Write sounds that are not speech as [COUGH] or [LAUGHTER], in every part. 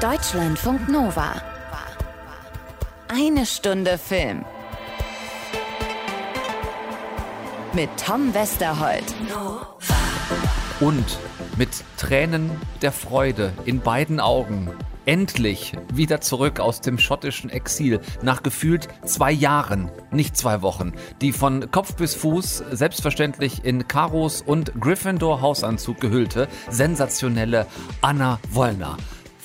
Deutschlandfunk Nova. Eine Stunde Film. Mit Tom Westerholt. Und mit Tränen der Freude in beiden Augen endlich wieder zurück aus dem schottischen Exil nach gefühlt zwei Jahren, nicht zwei Wochen, die von Kopf bis Fuß selbstverständlich in Karos und Gryffindor Hausanzug gehüllte, sensationelle Anna Wollner.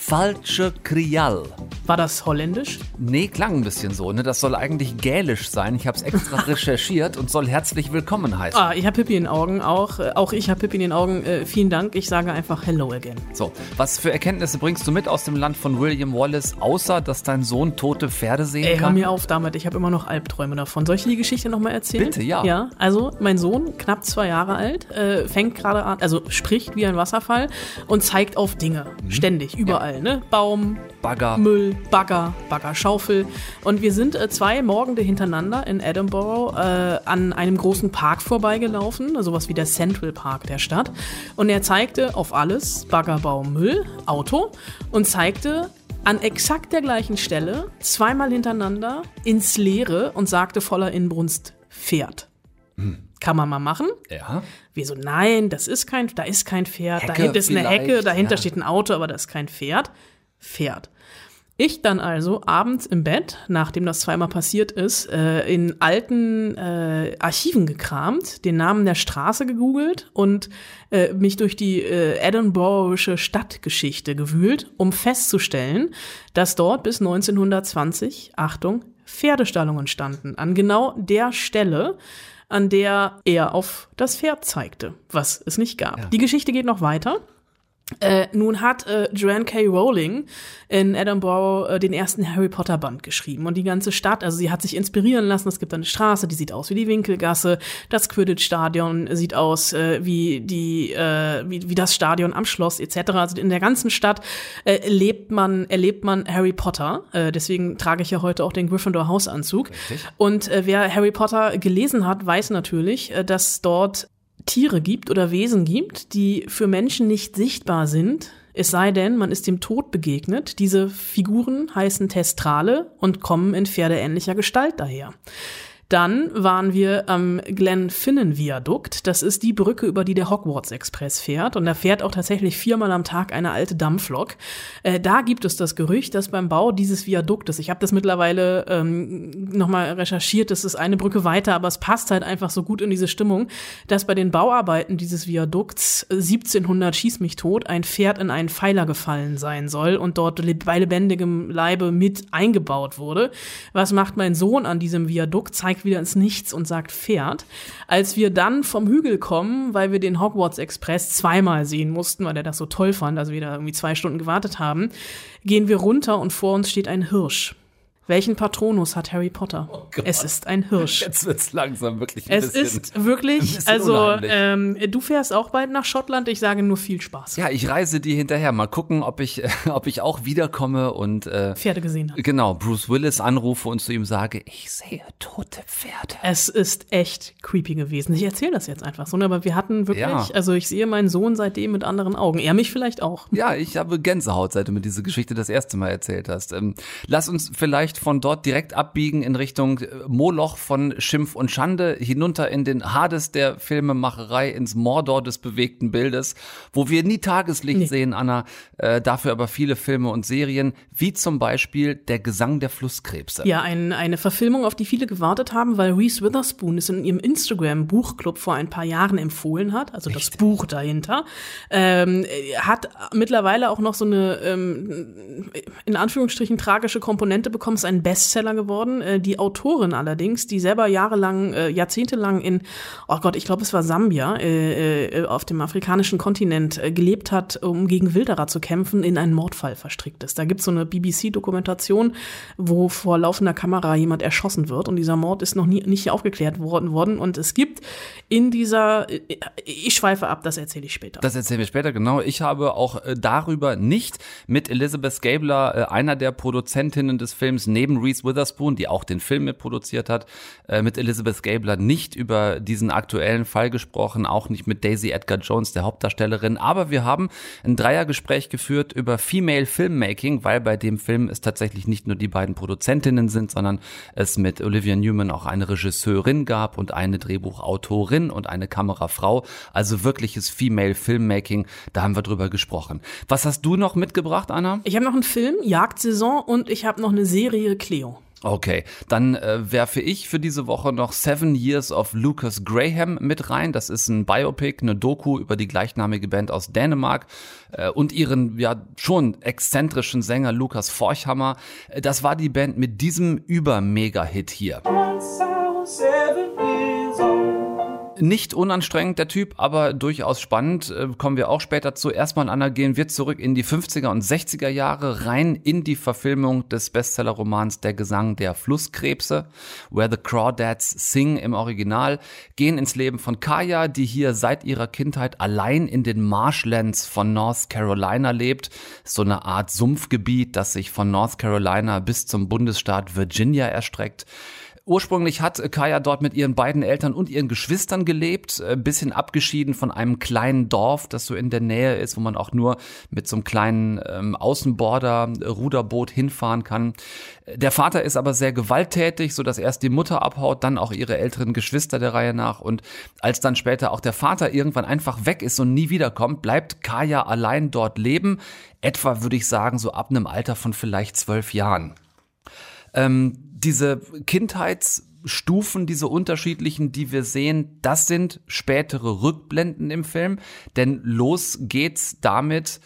Falsche Krial. War das holländisch? Nee, klang ein bisschen so. Ne? Das soll eigentlich gälisch sein. Ich habe es extra [LAUGHS] recherchiert und soll herzlich willkommen heißen. Ah, ich habe Pippi in den Augen auch. Äh, auch ich habe Pippi in den Augen. Äh, vielen Dank. Ich sage einfach Hello again. So, was für Erkenntnisse bringst du mit aus dem Land von William Wallace, außer dass dein Sohn tote Pferde sehen Ey, kann? hör mir auf damit. Ich habe immer noch Albträume davon. Soll ich dir die Geschichte nochmal erzählen? Bitte, ja. Ja, also mein Sohn, knapp zwei Jahre alt, äh, fängt gerade an, also spricht wie ein Wasserfall und zeigt auf Dinge. Mhm. Ständig, überall. Ne? Baum, Bagger. Müll, Bagger, Baggerschaufel. Und wir sind äh, zwei Morgende hintereinander in Edinburgh äh, an einem großen Park vorbeigelaufen, sowas wie der Central Park der Stadt. Und er zeigte auf alles, Bagger, Baum, Müll, Auto und zeigte an exakt der gleichen Stelle zweimal hintereinander ins Leere und sagte voller Inbrunst Pferd. Kann man mal machen. Ja. Wir so, nein, das ist kein, da ist kein Pferd, Hecke dahinter ist eine Hecke, dahinter ja. steht ein Auto, aber das ist kein Pferd. Pferd. Ich dann also abends im Bett, nachdem das zweimal passiert ist, äh, in alten äh, Archiven gekramt, den Namen der Straße gegoogelt und äh, mich durch die äh, Edinburghische Stadtgeschichte gewühlt, um festzustellen, dass dort bis 1920, Achtung, Pferdestallungen standen. An genau der Stelle, an der er auf das Pferd zeigte, was es nicht gab. Die Geschichte geht noch weiter. Äh, nun hat äh, Joanne K. Rowling in Edinburgh äh, den ersten Harry Potter Band geschrieben und die ganze Stadt, also sie hat sich inspirieren lassen. Es gibt eine Straße, die sieht aus wie die Winkelgasse, das Quidditch-Stadion sieht aus äh, wie die äh, wie, wie das Stadion am Schloss etc. Also in der ganzen Stadt äh, lebt man erlebt man Harry Potter. Äh, deswegen trage ich ja heute auch den Gryffindor Hausanzug. Und äh, wer Harry Potter gelesen hat, weiß natürlich, äh, dass dort Tiere gibt oder Wesen gibt, die für Menschen nicht sichtbar sind, es sei denn, man ist dem Tod begegnet. Diese Figuren heißen Testrale und kommen in pferdeähnlicher Gestalt daher. Dann waren wir am Glenfinnan-Viadukt. Das ist die Brücke, über die der Hogwarts-Express fährt. Und da fährt auch tatsächlich viermal am Tag eine alte Dampflok. Äh, da gibt es das Gerücht, dass beim Bau dieses Viaduktes, ich habe das mittlerweile ähm, nochmal recherchiert, das ist eine Brücke weiter, aber es passt halt einfach so gut in diese Stimmung, dass bei den Bauarbeiten dieses Viadukts 1700 schieß mich tot ein Pferd in einen Pfeiler gefallen sein soll und dort bei lebendigem Leibe mit eingebaut wurde. Was macht mein Sohn an diesem Viadukt? Zeigt wieder ins Nichts und sagt Pferd. Als wir dann vom Hügel kommen, weil wir den Hogwarts Express zweimal sehen mussten, weil er das so toll fand, also wir da irgendwie zwei Stunden gewartet haben, gehen wir runter und vor uns steht ein Hirsch. Welchen Patronus hat Harry Potter? es ist ein Hirsch. Jetzt wird's langsam wirklich ein Es bisschen. ist wirklich, also ähm, du fährst auch bald nach Schottland. Ich sage nur viel Spaß. ja, ich reise dir hinterher. Mal gucken, ob ich, [LAUGHS] ob ich auch wiederkomme und äh, Pferde gesehen habe. genau Bruce Willis anrufe und zu ihm sage, ich sehe tote Pferde. Es ist echt creepy gewesen. Ich erzähle das jetzt einfach so, ne, aber wir hatten wirklich, Ja. also ich sehe meinen Sohn seitdem mit anderen Augen. Er mich vielleicht auch. Ja, ich habe Gänsehaut, seit du mir diese Geschichte das erste Mal erzählt hast. Ähm, lass uns vielleicht von dort direkt abbiegen in Richtung äh, Moloch von Schimpf und Schande, hinunter in den Hades der Filmemacherei, ins Mordor des bewegten Bildes, wo wir nie Tageslicht Nee. sehen, Anna, äh, dafür aber viele Filme und Serien, wie zum Beispiel Der Gesang der Flusskrebse. Ja, ein, eine Verfilmung, auf die viele gewartet haben, weil Reese Witherspoon es in ihrem Instagram-Buchclub vor ein paar Jahren empfohlen hat, also das Buch dahinter, ähm, hat mittlerweile auch noch so eine ähm, in Anführungsstrichen tragische Komponente bekommen, ist ein Bestseller geworden. Äh, die Autorin allerdings, die selber jahrelang, äh, jahrzehntelang in, oh Gott, ich glaube es war Sambia, äh, äh, auf dem afrikanischen Kontinent äh, gelebt hat, um gegen Wilderer zu kämpfen, in einen Mordfall verstrickt ist. Da gibt es so eine BBC-Dokumentation, wo vor laufender Kamera jemand erschossen wird und dieser Mord ist noch nie nicht aufgeklärt worden worden und es gibt in dieser ich schweife ab, das erzähle ich später. Das erzählen wir später, genau. Ich habe auch äh, darüber nicht mit Elizabeth Gabler, äh, einer der Produzentinnen des Films, neben Reese Witherspoon, die auch den Film mitproduziert hat, äh, mit Elizabeth Gabler nicht über diesen aktuellen Fall gesprochen, auch nicht mit Daisy Edgar Jones, der Hauptdarstellerin. Aber wir haben ein Dreiergespräch geführt über Female Filmmaking, weil bei dem Film es tatsächlich nicht nur die beiden Produzentinnen sind, sondern es mit Olivia Newman auch eine Regisseurin gab und eine Drehbuchautorin und eine Kamerafrau. Also wirkliches Female Filmmaking. Da haben wir drüber gesprochen. Was hast du noch mitgebracht, Anna? Ich habe noch einen Film, Jagdsaison, und ich habe noch eine Serie Cleo. Okay, dann äh, werfe ich für diese Woche noch Seven Years of Lucas Graham mit rein. Das ist ein Biopic, eine Doku über die gleichnamige Band aus Dänemark äh, und ihren ja schon exzentrischen Sänger Lukas Forchhammer. Äh, das war die Band mit diesem Über-Mega-Hit hier. Nicht unanstrengend, der Typ, aber durchaus spannend. Äh, kommen wir auch später zu. Erstmal, Anna, gehen wir zurück in die 50er und 60er Jahre, rein in die Verfilmung des Bestsellerromans Der Gesang der Flusskrebse, Where the Crawdads Sing im Original, gehen ins Leben von Kaya, die hier seit ihrer Kindheit allein in den Marshlands von North Carolina lebt. So eine Art Sumpfgebiet, das sich von North Carolina bis zum Bundesstaat Virginia erstreckt. Ursprünglich hat Kaya dort mit ihren beiden Eltern und ihren Geschwistern gelebt, ein äh, bisschen abgeschieden von einem kleinen Dorf, das so in der Nähe ist, wo man auch nur mit so einem kleinen ähm, Außenborder Ruderboot hinfahren kann. Der Vater ist aber sehr gewalttätig, so dass erst die Mutter abhaut, dann auch ihre älteren Geschwister der Reihe nach und als dann später auch der Vater irgendwann einfach weg ist und nie wiederkommt, bleibt Kaya allein dort leben. Etwa würde ich sagen so ab einem Alter von vielleicht zwölf Jahren. Ähm, diese Kindheitsstufen, diese unterschiedlichen, die wir sehen, das sind spätere Rückblenden im Film, denn los geht's damit,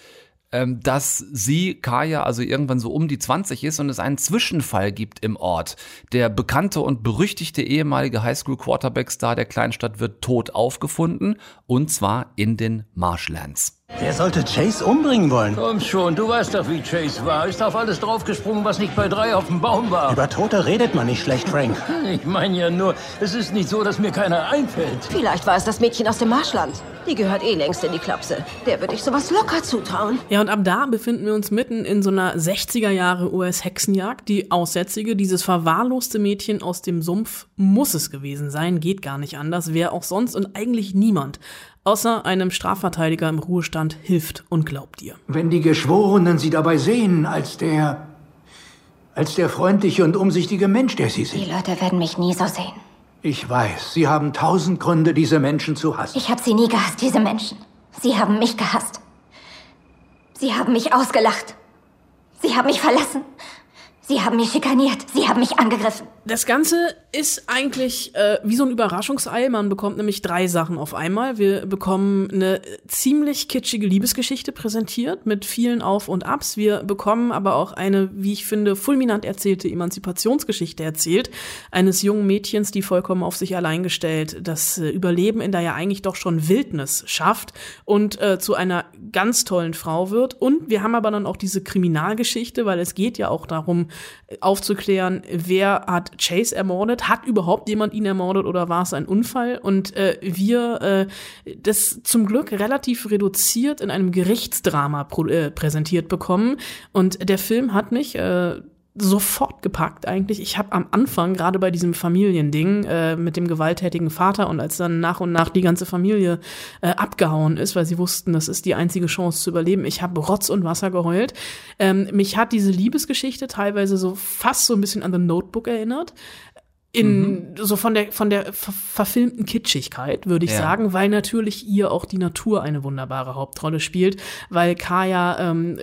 ähm, dass sie, Kaya, also irgendwann so um die 20 ist und es einen Zwischenfall gibt im Ort. Der bekannte und berüchtigte ehemalige Highschool-Quarterback-Star der Kleinstadt wird tot aufgefunden und zwar in den Marshlands. Wer sollte Chase umbringen wollen? Komm schon, du weißt doch, wie Chase war. Ist auf alles draufgesprungen, was nicht bei drei auf dem Baum war. Über Tote redet man nicht schlecht, Frank. [LAUGHS] Ich meine ja nur, es ist nicht so, dass mir keiner einfällt. Vielleicht war es das Mädchen aus dem Marschland. Die gehört eh längst in die Klapse. Der würde ich sowas locker zutrauen. Ja, und ab da befinden wir uns mitten in so einer 60er Jahre US-Hexenjagd. Die Aussätzige, dieses verwahrloste Mädchen aus dem Sumpf, muss es gewesen sein, geht gar nicht anders. Wer auch sonst und eigentlich niemand außer einem Strafverteidiger im Ruhestand hilft und glaubt dir. Wenn die Geschworenen sie dabei sehen, als der. als der freundliche und umsichtige Mensch, der sie sind. Die Leute werden mich nie so sehen. Ich weiß, Sie haben tausend Gründe, diese Menschen zu hassen. Ich habe sie nie gehasst, diese Menschen. Sie haben mich gehasst. Sie haben mich ausgelacht. Sie haben mich verlassen. Sie haben mich schikaniert. Sie haben mich angegriffen. Das Ganze ist eigentlich äh, wie so ein Überraschungsei. Man bekommt nämlich drei Sachen auf einmal. Wir bekommen eine ziemlich kitschige Liebesgeschichte präsentiert mit vielen Auf und Abs. Wir bekommen aber auch eine, wie ich finde, fulminant erzählte Emanzipationsgeschichte erzählt. Eines jungen Mädchens, die vollkommen auf sich allein gestellt das äh, Überleben in der ja eigentlich doch schon Wildnis schafft und äh, zu einer ganz tollen Frau wird. Und wir haben aber dann auch diese Kriminalgeschichte, weil es geht ja auch darum, äh, aufzuklären, wer hat Chase ermordet? Hat überhaupt jemand ihn ermordet oder war es ein Unfall? Und äh, wir äh, das zum Glück relativ reduziert in einem Gerichtsdrama äh, präsentiert bekommen. Und der Film hat mich äh, sofort gepackt eigentlich. Ich habe am Anfang, gerade bei diesem Familiending äh, mit dem gewalttätigen Vater und als dann nach und nach die ganze Familie äh, abgehauen ist, weil sie wussten, das ist die einzige Chance zu überleben, ich habe Rotz und Wasser geheult. Ähm, mich hat diese Liebesgeschichte teilweise so fast so ein bisschen an The Notebook erinnert in mhm. so von der von der ver verfilmten Kitschigkeit würde ich ja. sagen, weil natürlich ihr auch die Natur eine wunderbare Hauptrolle spielt, weil Kaya ähm,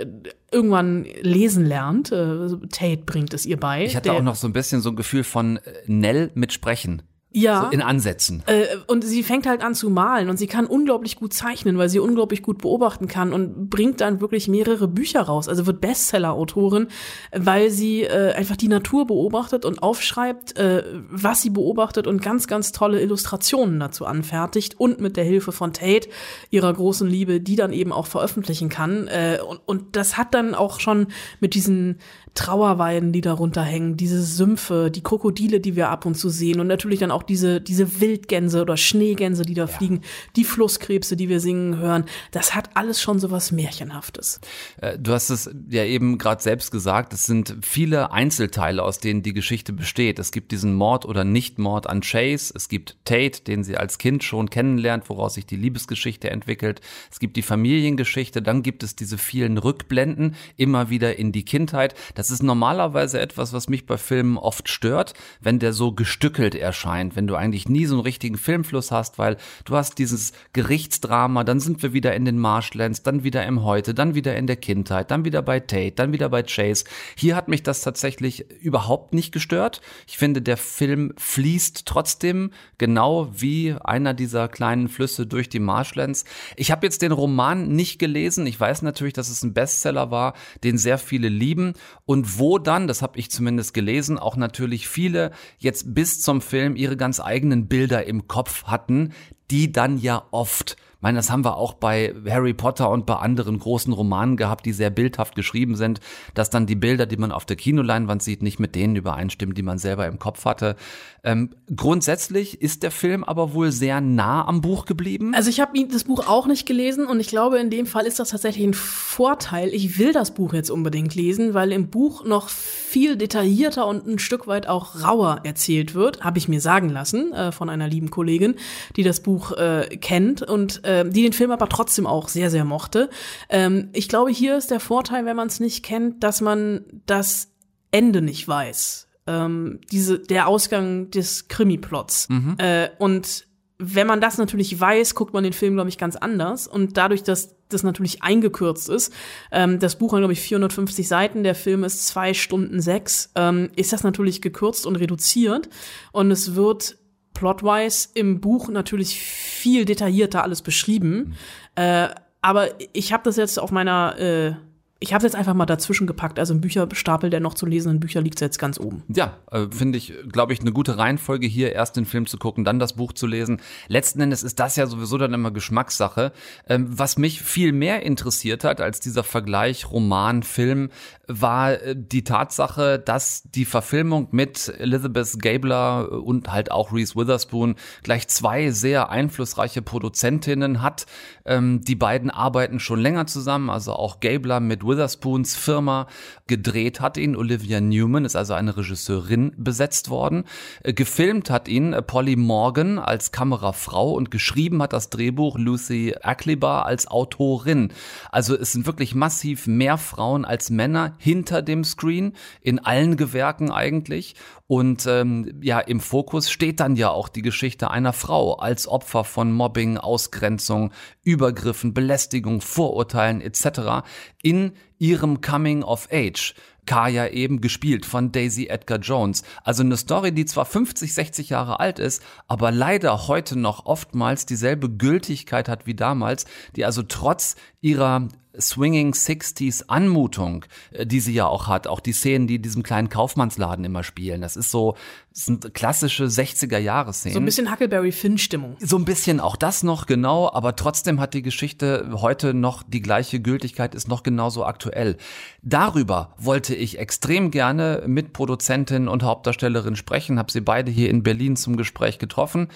irgendwann lesen lernt. Äh, Tate bringt es ihr bei. Ich hatte auch noch so ein bisschen so ein Gefühl von äh, Nell mit Sprechen. Ja. So in Ansätzen. Äh, und sie fängt halt an zu malen und sie kann unglaublich gut zeichnen, weil sie unglaublich gut beobachten kann und bringt dann wirklich mehrere Bücher raus. Also wird Bestseller-Autorin, weil sie äh, einfach die Natur beobachtet und aufschreibt, äh, was sie beobachtet und ganz, ganz tolle Illustrationen dazu anfertigt und mit der Hilfe von Tate, ihrer großen Liebe, die dann eben auch veröffentlichen kann. Äh, und, und das hat dann auch schon mit diesen Trauerweiden, die darunter hängen, diese Sümpfe, die Krokodile, die wir ab und zu sehen und natürlich dann auch diese, diese Wildgänse oder Schneegänse, die da fliegen, die Flusskrebse, die wir singen hören. Das hat alles schon so was Märchenhaftes. Äh, Du hast es ja eben gerade selbst gesagt, es sind viele Einzelteile, aus denen die Geschichte besteht. Es gibt diesen Mord oder Nichtmord an Chase, es gibt Tate, den sie als Kind schon kennenlernt, woraus sich die Liebesgeschichte entwickelt. Es gibt die Familiengeschichte, dann gibt es diese vielen Rückblenden immer wieder in die Kindheit. Das ist normalerweise etwas, was mich bei Filmen oft stört, wenn der so gestückelt erscheint, wenn du eigentlich nie so einen richtigen Filmfluss hast, weil du hast dieses Gerichtsdrama, dann sind wir wieder in den Marshlands, dann wieder im Heute, dann wieder in der Kindheit, dann wieder bei Tate, dann wieder bei Chase. Hier hat mich das tatsächlich überhaupt nicht gestört. Ich finde, der Film fließt trotzdem genau wie einer dieser kleinen Flüsse durch die Marshlands. Ich habe jetzt den Roman nicht gelesen. Ich weiß natürlich, dass es ein Bestseller war, den sehr viele lieben und wo dann, das habe ich zumindest gelesen, auch natürlich viele jetzt bis zum Film ihre ganz eigenen Bilder im Kopf hatten, die dann ja oft meine, das haben wir auch bei Harry Potter und bei anderen großen Romanen gehabt, die sehr bildhaft geschrieben sind, dass dann die Bilder, die man auf der Kinoleinwand sieht, nicht mit denen übereinstimmen, die man selber im Kopf hatte. Ähm, grundsätzlich ist der Film aber wohl sehr nah am Buch geblieben. Also ich habe das Buch auch nicht gelesen und ich glaube, in dem Fall ist das tatsächlich ein Vorteil. Ich will das Buch jetzt unbedingt lesen, weil im Buch noch viel detaillierter und ein Stück weit auch rauer erzählt wird, habe ich mir sagen lassen äh, von einer lieben Kollegin, die das Buch äh, kennt und äh, die den Film aber trotzdem auch sehr, sehr mochte. Ähm, ich glaube, hier ist der Vorteil, wenn man es nicht kennt, dass man das Ende nicht weiß. Ähm, diese, der Ausgang des Krimi-Plots. Äh, und wenn man das natürlich weiß, guckt man den Film, glaube ich, ganz anders. Und dadurch, dass das natürlich eingekürzt ist, ähm, das Buch hat, glaube ich, 450 Seiten, der Film ist zwei Stunden sechs, ähm, ist das natürlich gekürzt und reduziert. Und es wird plotwise im Buch natürlich viel detaillierter alles beschrieben. Äh, aber ich habe das jetzt auf meiner äh, ich habe jetzt einfach mal dazwischen gepackt. Also im Bücherstapel der noch zu lesenden Bücher liegt jetzt ganz oben. Ja, äh, finde ich, glaube ich, eine gute Reihenfolge hier, erst den Film zu gucken, dann das Buch zu lesen. Letzten Endes ist das ja sowieso dann immer Geschmackssache. Ähm, was mich viel mehr interessiert hat als dieser Vergleich Roman-Film, war äh, die Tatsache, dass die Verfilmung mit Elizabeth Gabler und halt auch Reese Witherspoon gleich zwei sehr einflussreiche Produzentinnen hat. Ähm, die beiden arbeiten schon länger zusammen, also auch Gabler mit Witherspoons Firma gedreht hat ihn. Olivia Newman ist also eine Regisseurin besetzt worden. Äh, Gefilmt hat ihn äh, Polly Morgan als Kamerafrau und geschrieben hat das Drehbuch Lucy Aklibar als Autorin. Also es sind wirklich massiv mehr Frauen als Männer hinter dem Screen, in allen Gewerken eigentlich. Und ähm, ja, im Fokus steht dann ja auch die Geschichte einer Frau als Opfer von Mobbing, Ausgrenzung, Übergriffen, Belästigung, Vorurteilen etc. in ihrem Coming of Age. Kaya eben gespielt von Daisy Edgar Jones. Also eine Story, die zwar 50, 60 Jahre alt ist, aber leider heute noch oftmals dieselbe Gültigkeit hat wie damals, die also trotz ihrer Swinging 60s Anmutung, äh, die sie ja auch hat, auch die Szenen, die in diesem kleinen Kaufmannsladen immer spielen. Das ist so, das sind klassische 60er Jahre Szenen. So ein bisschen Huckleberry Finn Stimmung. So ein bisschen auch das noch, genau, aber trotzdem hat die Geschichte heute noch die gleiche Gültigkeit, ist noch genauso aktuell. Darüber wollte ich extrem gerne mit Produzentin und Hauptdarstellerin sprechen, habe sie beide hier in Berlin zum Gespräch getroffen.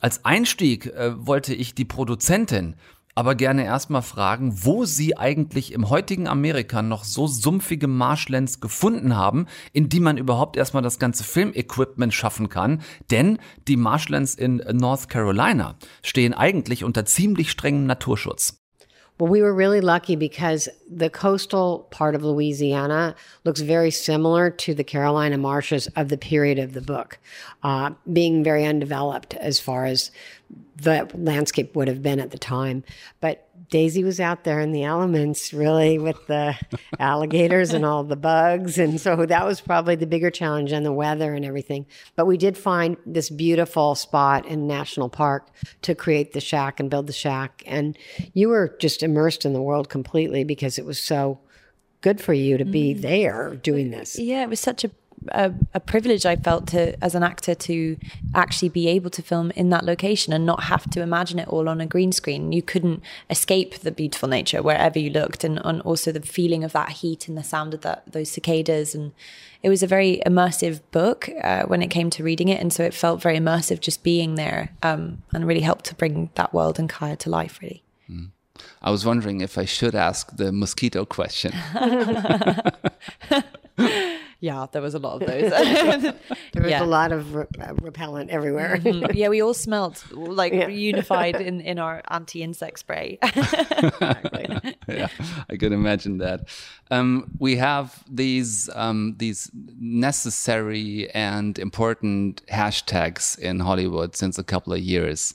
Als Einstieg äh, wollte ich die Produzentin aber gerne erstmal fragen, wo sie eigentlich im heutigen Amerika noch so sumpfige Marshlands gefunden haben, in die man überhaupt erstmal das ganze Filmequipment schaffen kann. Denn die Marshlands in North Carolina stehen eigentlich unter ziemlich strengem Naturschutz. Well, we were really lucky because the coastal part of Louisiana looks very similar to the Carolina marshes of the period of the book, uh, being very undeveloped as far as the landscape would have been at the time. But Daisy was out there in the elements, really, with the [LAUGHS] alligators and all the bugs. And so that was probably the bigger challenge and the weather and everything. But we did find this beautiful spot in National Park to create the shack and build the shack. And you were just immersed in the world completely because it was so good for you to be mm-hmm. there doing this. Yeah, it was such a a, a, privilege I felt to as an actor to actually be able to film in that location and not have to imagine it all on a green screen. You couldn't escape the beautiful nature wherever you looked, and, and also the feeling of that heat and the sound of that those cicadas. And it was a very immersive book uh, when it came to reading it, and so it felt very immersive just being there, um, and really helped to bring that world and Kaya to life. Really. Mm. I was wondering if I should ask the mosquito question. [LAUGHS] [LAUGHS] yeah, there was a lot of [LAUGHS] those. [LAUGHS] there was yeah. a lot of re uh, repellent everywhere. Mm -hmm. Yeah, we all smelled like yeah. unified in, in our anti-insect spray. [LAUGHS] yeah, I could imagine that. Um, we have these um, these necessary and important hashtags in Hollywood since a couple of years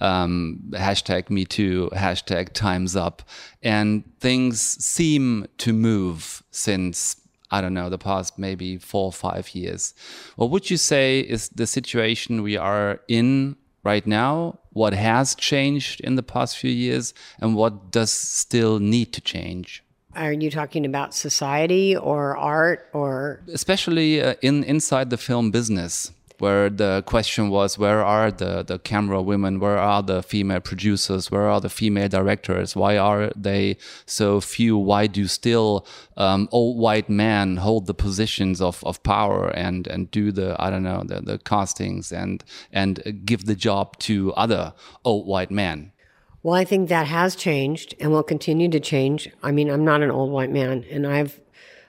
um, hashtag me too, hashtag times up. And things seem to move since, I don't know, the past maybe four or five years. What would you say is the situation we are in right now? What has changed in the past few years? And what does still need to change? Are you talking about society or art or especially uh, in inside the film business? Where the question was where are the, the camera women? Where are the female producers? Where are the female directors? Why are they so few? Why do still um, old white men hold the positions of, of power and and do the i don't know the, the castings and and give the job to other old white men? Well i think that has changed and will continue to change. I mean i'm not an old white man and i have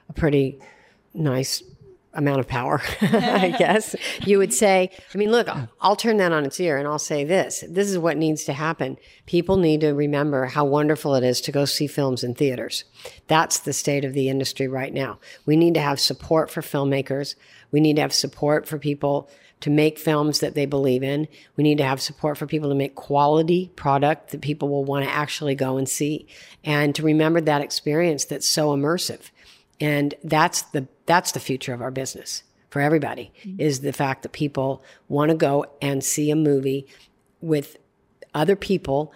a pretty nice amount of power, [LAUGHS] I [LAUGHS] guess you would say. I mean, look, I'll turn that on its ear and I'll say this. This is what needs to happen. People need to remember how wonderful it is to go see films in theaters. That's the state of the industry right now. We need to have support for filmmakers. We need to have support for people to make films that they believe in. We need to have support for people to make quality product that people will want to actually go and see and to remember that experience that's so immersive. And that's the that's the future of our business for everybody mm-hmm. is the fact that people want to go and see a movie with other people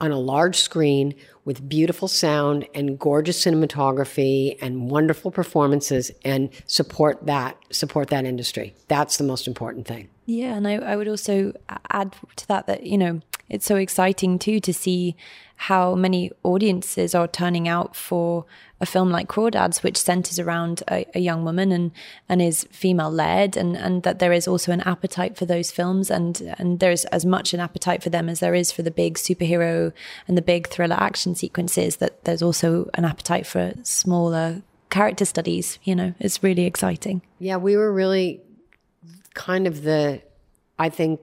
on a large screen with beautiful sound and gorgeous cinematography and wonderful performances and support that support that industry that's the most important thing yeah and I, I would also add to that that you know it's so exciting too to see how many audiences are turning out for a film like Crawdads, which centers around a, a young woman and and is female led, and and that there is also an appetite for those films, and and there's as much an appetite for them as there is for the big superhero and the big thriller action sequences. That there's also an appetite for smaller character studies. You know, it's really exciting. Yeah, we were really kind of the, I think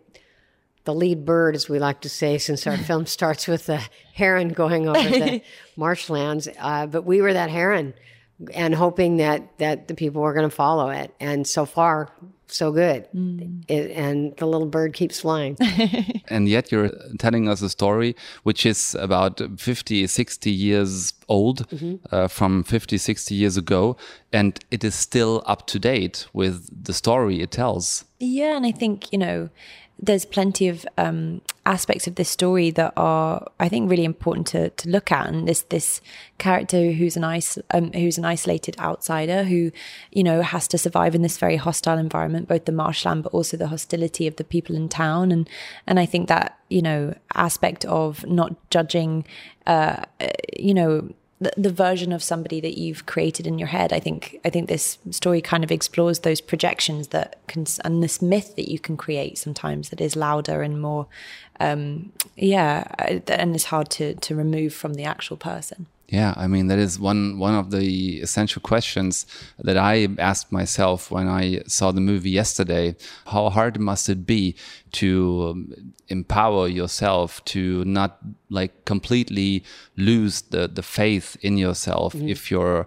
the lead bird, as we like to say, since our [LAUGHS] film starts with the heron going over the [LAUGHS] marshlands. Uh, but we were that heron and hoping that, that the people were going to follow it. And so far, so good. Mm. It, and the little bird keeps flying. [LAUGHS] and yet you're telling us a story which is about 50, 60 years old mm -hmm. uh, from 50, 60 years ago. And it is still up to date with the story it tells. Yeah. And I think, you know, there's plenty of um, aspects of this story that are, I think, really important to, to look at. And this this character who's an is, um, who's an isolated outsider who, you know, has to survive in this very hostile environment, both the marshland but also the hostility of the people in town. And and I think that you know aspect of not judging, uh, you know the, version of somebody that you've created in your head. I think I think this story kind of explores those projections that can and this myth that you can create sometimes that is louder and more, um, yeah, and is hard to to remove from the actual person. Yeah, I mean that is one one of the essential questions that I asked myself when I saw the movie yesterday. How hard must it be to um, empower yourself to not like completely lose the the faith in yourself mm -hmm. if you're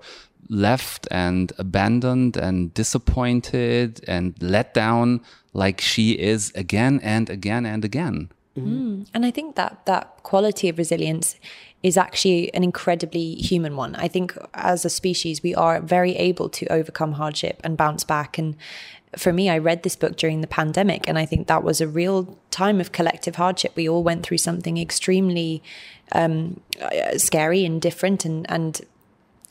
left and abandoned and disappointed and let down like she is again and again and again. Mm -hmm. And I think that that quality of resilience is actually an incredibly human one. I think as a species, we are very able to overcome hardship and bounce back. And for me, I read this book during the pandemic, and I think that was a real time of collective hardship. We all went through something extremely um, scary and different, and and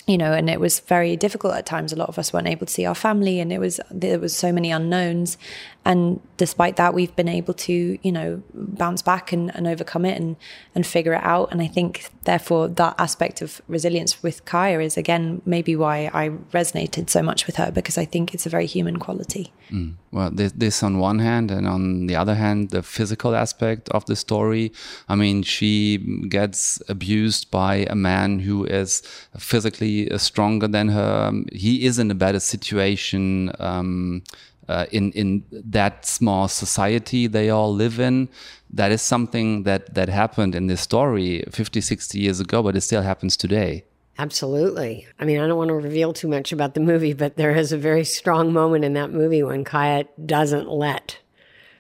you know, and it was very difficult at times. A lot of us weren't able to see our family, and it was there was so many unknowns. And despite that, we've been able to, you know, bounce back and, and overcome it and and figure it out. And I think, therefore, that aspect of resilience with Kaya is again maybe why I resonated so much with her because I think it's a very human quality. Mm. Well, this, this on one hand, and on the other hand, the physical aspect of the story. I mean, she gets abused by a man who is physically stronger than her. He is in a better situation. Um, uh, in in that small society they all live in that is something that that happened in this story 50 60 years ago but it still happens today Absolutely. I mean, I don't want to reveal too much about the movie, but there is a very strong moment in that movie when Kaya doesn't let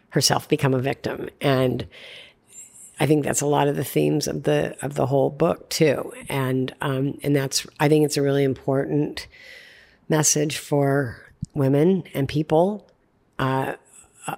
herself become a victim. And I think that's a lot of the themes of the of the whole book too. And um, and that's I think it's a really important message for women and people uh, uh,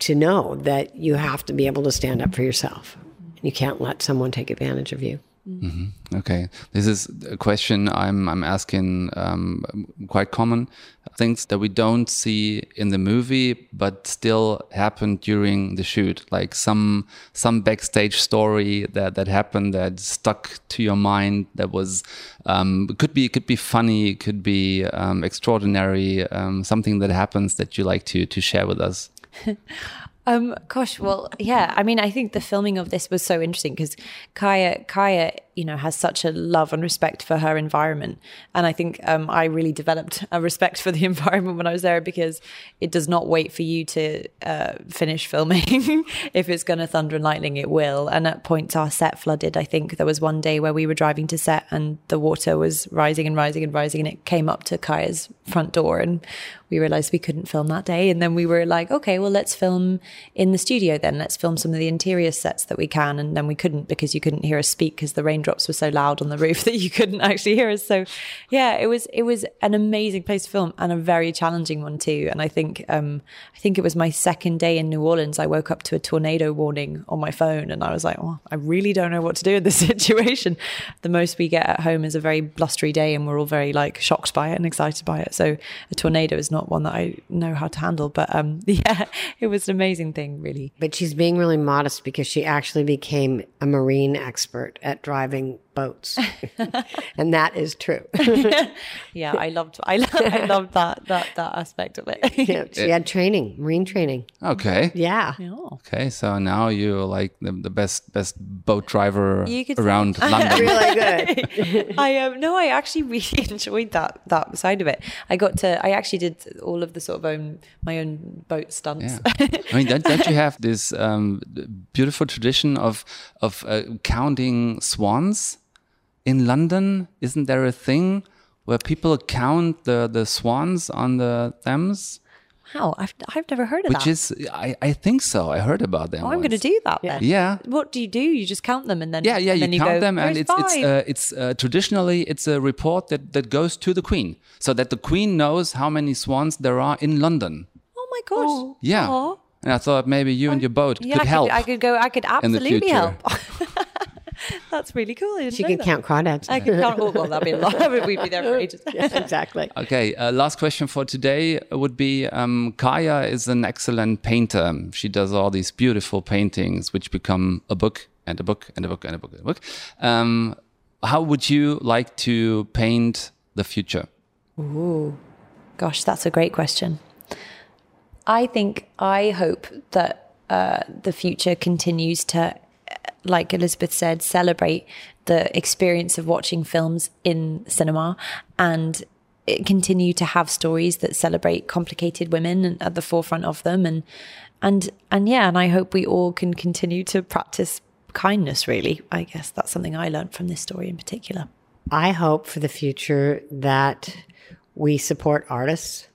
to know that you have to be able to stand up for yourself. You can't let someone take advantage of you. Mm -hmm. Okay, this is a question I'm I'm asking um, quite common things that we don't see in the movie, but still happened during the shoot, like some some backstage story that that happened that stuck to your mind. That was um, could be could be funny, could be um, extraordinary, um, something that happens that you like to to share with us. [LAUGHS] Um, gosh, well, yeah. I mean, I think the filming of this was so interesting because Kaya, Kaya, you know, has such a love and respect for her environment, and I think um, I really developed [LAUGHS] a respect for the [LAUGHS] environment when I was there because it does not wait for you to uh, finish filming. [LAUGHS] if it's going to thunder and lightning, it will. And at points, our set flooded. I think there was one day where we were driving to set and the water was rising and rising and rising, and it came up to Kaya's front door, and we realized we couldn't film that day. And then we were like, okay, well, let's film in the studio then. Let's film some of the interior sets that we can. And then we couldn't because you couldn't hear us speak because the raindrops were so loud on the [LAUGHS] roof that you couldn't actually hear us. So yeah, it was, it was an amazing place to film and a very challenging one too. And I think, um, I think it was my second day in New Orleans. I woke up to a tornado warning on my phone and I was like, well, I really don't know what to do in this [LAUGHS] situation. The most we get at home is a very blustery day and we're all very like shocked by it and excited by it. So a tornado is not not one that I know how to handle. But um, [LAUGHS] yeah, it was an amazing thing, really. But she's being really modest because she actually became a marine expert at driving having boats, [LAUGHS] and that is true. [LAUGHS] yeah, I loved I, loved, I [LAUGHS] loved that that that aspect of it. yeah, she had training, marine training. Okay. Yeah. Okay, so now you're like the, the best best boat driver around say. London. really good. I um no, I actually really enjoyed that that side of it. I got to I actually did all of the sort of own my own boat stunts. Yeah. I mean, don't, don't you have this um, beautiful tradition of of uh, counting swans? In London, isn't there a thing where people count the, the swans on the Thames? Wow, I've, I've never heard of that. Which is, I, I think so. I heard about them. Oh, I'm going to do that then. Yeah. What do you do? You just count them and then yeah, yeah. You you count go, them, and "There's it's it's uh, it's uh, traditionally it's a report that that goes to the Queen, so that the Queen knows how many swans there are in London. oh my gosh. Yeah. And I thought maybe you and your boat Yeah, could I help. could, I could go. I could absolutely help. [LAUGHS] That's really cool. I didn't She know could that. count crawdads. I could count. Oh, well, that'd be a lot. We'd be there for ages. [LAUGHS] yeah, exactly. Okay, uh, last question for today would be um, Kaya is an excellent painter. She does all these beautiful paintings, which become a book and a book and a book and a book and a book. Um, how would you like to paint the future? Ooh, gosh, that's a great question. I think I hope that uh, the future continues to, like Elizabeth said, celebrate the experience of watching films in cinema and continue to have stories that celebrate complicated women at the forefront of them. And and and yeah and I hope we all can continue to practice kindness really. I guess that's something I learned from this story in particular. I hope for the future that we support artists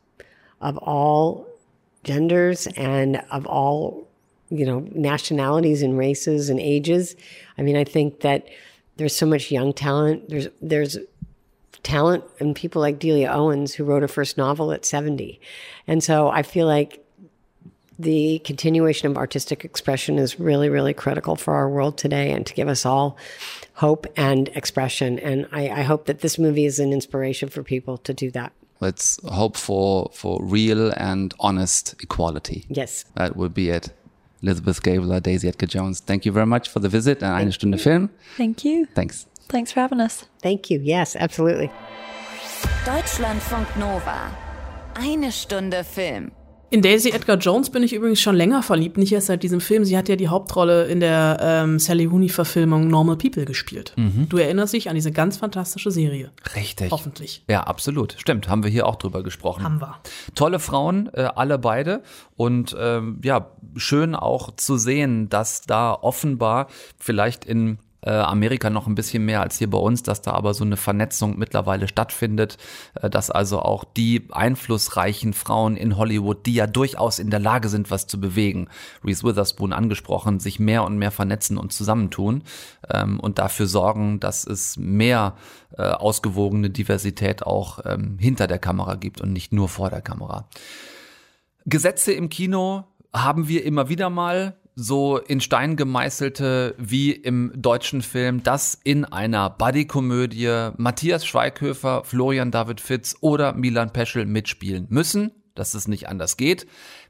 of all genders and of all, you know, nationalities and races and ages. I mean, I think that there's so much young talent. There's there's talent and people like Delia Owens who wrote her first novel at 70. And so I feel like the continuation of artistic expression is really, really critical for our world today and to give us all hope and expression. And I, I hope that this movie is an inspiration for people to do that. Let's hope for, for real and honest equality. Yes. That would be it. Elizabeth Gabler, Daisy Edgar Jones, thank you very much for the visit and eine Stunde Film. Thank you. Thanks. Thanks for having us. Thank you. Yes, absolutely. Deutschlandfunk Nova. Eine Stunde Film. In Daisy Edgar Jones bin ich übrigens schon länger verliebt, nicht erst seit diesem Film. Sie hat ja die Hauptrolle in der ähm, Sally Rooney-Verfilmung Normal People gespielt. Mhm. Du erinnerst dich an diese ganz fantastische Serie. Richtig. Hoffentlich. Ja, absolut. Stimmt, haben wir hier auch drüber gesprochen. Haben wir. Tolle Frauen, äh, alle beide. Und ähm, ja, schön auch zu sehen, dass da offenbar vielleicht in Amerika noch ein bisschen mehr als hier bei uns, dass da aber so eine Vernetzung mittlerweile stattfindet, äh, dass also auch die einflussreichen Frauen in Hollywood, die ja durchaus in der Lage sind, was zu bewegen, Reese Witherspoon angesprochen, sich mehr und mehr vernetzen und zusammentun ähm, und dafür sorgen, dass es mehr äh, ausgewogene Diversität auch ähm, hinter der Kamera gibt und nicht nur vor der Kamera. Gesetze im Kino haben wir immer wieder mal so in Stein gemeißelte wie im deutschen Film, dass in einer Buddy-Komödie Matthias Schweighöfer, Florian David Fitz oder Milan Peschel mitspielen müssen, dass es nicht anders geht.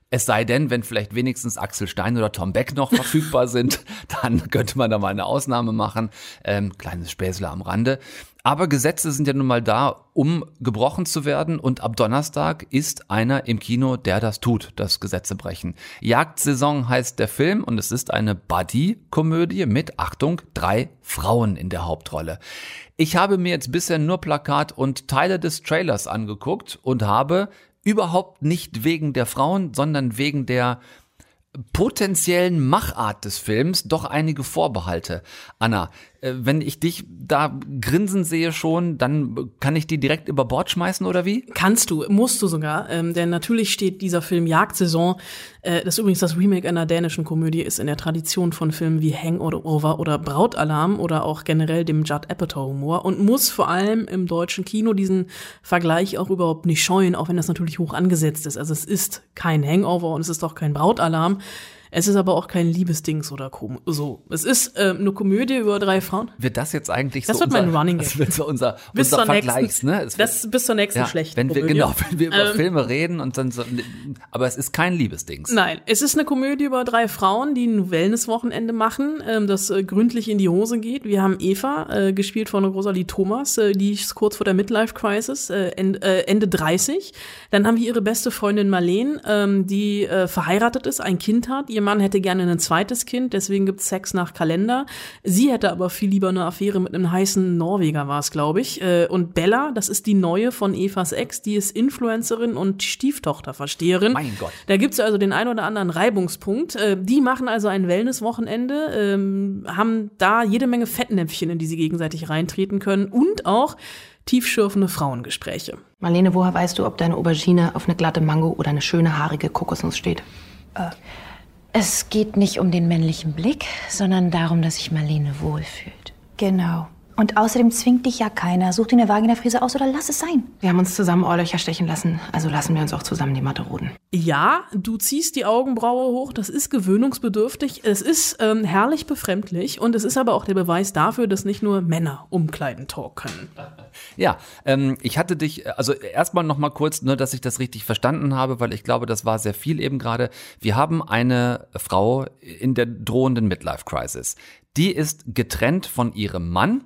Es sei denn, wenn vielleicht wenigstens Axel Stein oder Tom Beck noch [LAUGHS] verfügbar sind, dann könnte man da mal eine Ausnahme machen. Ähm, kleines Späßler am Rande. Aber Gesetze sind ja nun mal da, um gebrochen zu werden. Und ab Donnerstag ist einer im Kino, der das tut, das Gesetze brechen. Jagdsaison heißt der Film und es ist eine Buddy-Komödie mit, Achtung, drei Frauen in der Hauptrolle. Ich habe mir jetzt bisher nur Plakat und Teile des Trailers angeguckt und habe überhaupt nicht wegen der Frauen, sondern wegen der potenziellen Machart des Films doch einige Vorbehalte. Anna, wenn ich dich da grinsen sehe schon, dann kann ich die direkt über Bord schmeißen oder wie? Kannst du, musst du sogar, ähm, denn natürlich steht dieser Film Jagdsaison, äh, das übrigens das Remake einer dänischen Komödie ist, in der Tradition von Filmen wie Hangover oder Brautalarm oder auch generell dem Judd Apatow-Humor und muss vor allem im deutschen Kino diesen Vergleich auch überhaupt nicht scheuen, auch wenn das natürlich hoch angesetzt ist. Also es ist kein Hangover und es ist auch kein Brautalarm. Es ist aber auch kein Liebesdings oder so. Es ist äh, eine Komödie über drei Frauen. Wird das jetzt eigentlich das so wird unser, mein Running [LAUGHS] Gag. Das wird so unser, bis unser Vergleichs, nächsten, ne? Es das bis zur nächsten ja, schlechten wenn wir Komödie. genau, wenn wir über Ähm, Filme reden und dann so, aber es ist kein Liebesdings. Nein, es ist eine Komödie über drei Frauen, die ein Wellnesswochenende machen, ähm, das äh, gründlich in die Hose geht. Wir haben Eva, äh, gespielt von Rosalie Thomas, äh, die ist kurz vor der Midlife-Crisis, äh, end, äh, Ende 30. Dann haben wir ihre beste Freundin Marlene, ähm, die äh, verheiratet ist, ein Kind hat. Ihr Mann hätte gerne ein zweites Kind, deswegen gibt's Sex nach Kalender. Sie hätte aber viel lieber eine Affäre mit einem heißen Norweger, war es, glaube ich. Äh, und Bella, das ist die neue von Evas Ex, die ist Influencerin und Stieftochterversteherin. Mein Gott. Da gibt's also den ein oder anderen Reibungspunkt. Äh, die machen also ein Wellnesswochenende, ähm, haben da jede Menge Fettnäpfchen, in die sie gegenseitig reintreten können und auch tiefschürfende Frauengespräche. Marlene, woher weißt du, ob deine Aubergine auf eine glatte Mango oder eine schöne haarige Kokosnuss steht? Es geht nicht um den männlichen Blick, sondern darum, dass sich Marlene wohlfühlt. Genau. Und außerdem zwingt dich ja keiner. Such dir eine Vaginafrise aus oder lass es sein. Wir haben uns zusammen Ohrlöcher stechen lassen, also lassen wir uns auch zusammen die Matte roden. Ja, du ziehst die Augenbraue hoch, das ist gewöhnungsbedürftig, es ist ähm, herrlich befremdlich und es ist aber auch der Beweis dafür, dass nicht nur Männer Umkleidentalk können. Ja, ähm, ich hatte dich, also erstmal noch mal kurz, nur dass ich das richtig verstanden habe, weil ich glaube, das war sehr viel eben gerade. Wir haben eine Frau in der drohenden Midlife-Crisis. Die ist getrennt von ihrem Mann